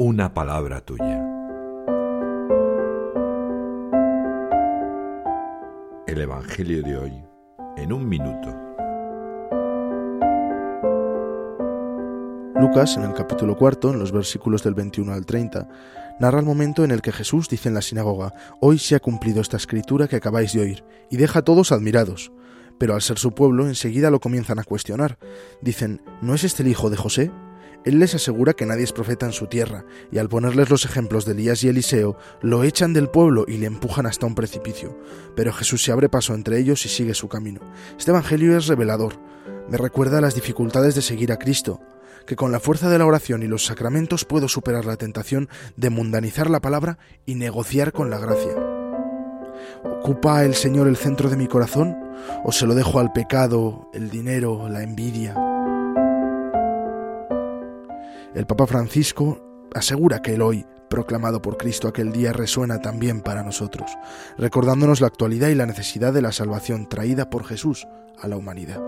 una palabra tuya. El Evangelio de hoy en un minuto. Lucas, en el capítulo cuarto, en los versículos del 21 al 30, narra el momento en el que Jesús dice en la sinagoga, Hoy se ha cumplido esta escritura que acabáis de oír, y deja a todos admirados. Pero al ser su pueblo, enseguida lo comienzan a cuestionar. Dicen, ¿no es este el hijo de José? Él les asegura que nadie es profeta en su tierra, y al ponerles los ejemplos de Elías y Eliseo, lo echan del pueblo y le empujan hasta un precipicio. Pero Jesús se abre paso entre ellos y sigue su camino. Este Evangelio es revelador. Me recuerda las dificultades de seguir a Cristo, que con la fuerza de la oración y los sacramentos puedo superar la tentación de mundanizar la palabra y negociar con la gracia. ¿Ocupa el Señor el centro de mi corazón o se lo dejo al pecado, el dinero, la envidia? El Papa Francisco asegura que el hoy, proclamado por Cristo aquel día, resuena también para nosotros, recordándonos la actualidad y la necesidad de la salvación traída por Jesús a la humanidad.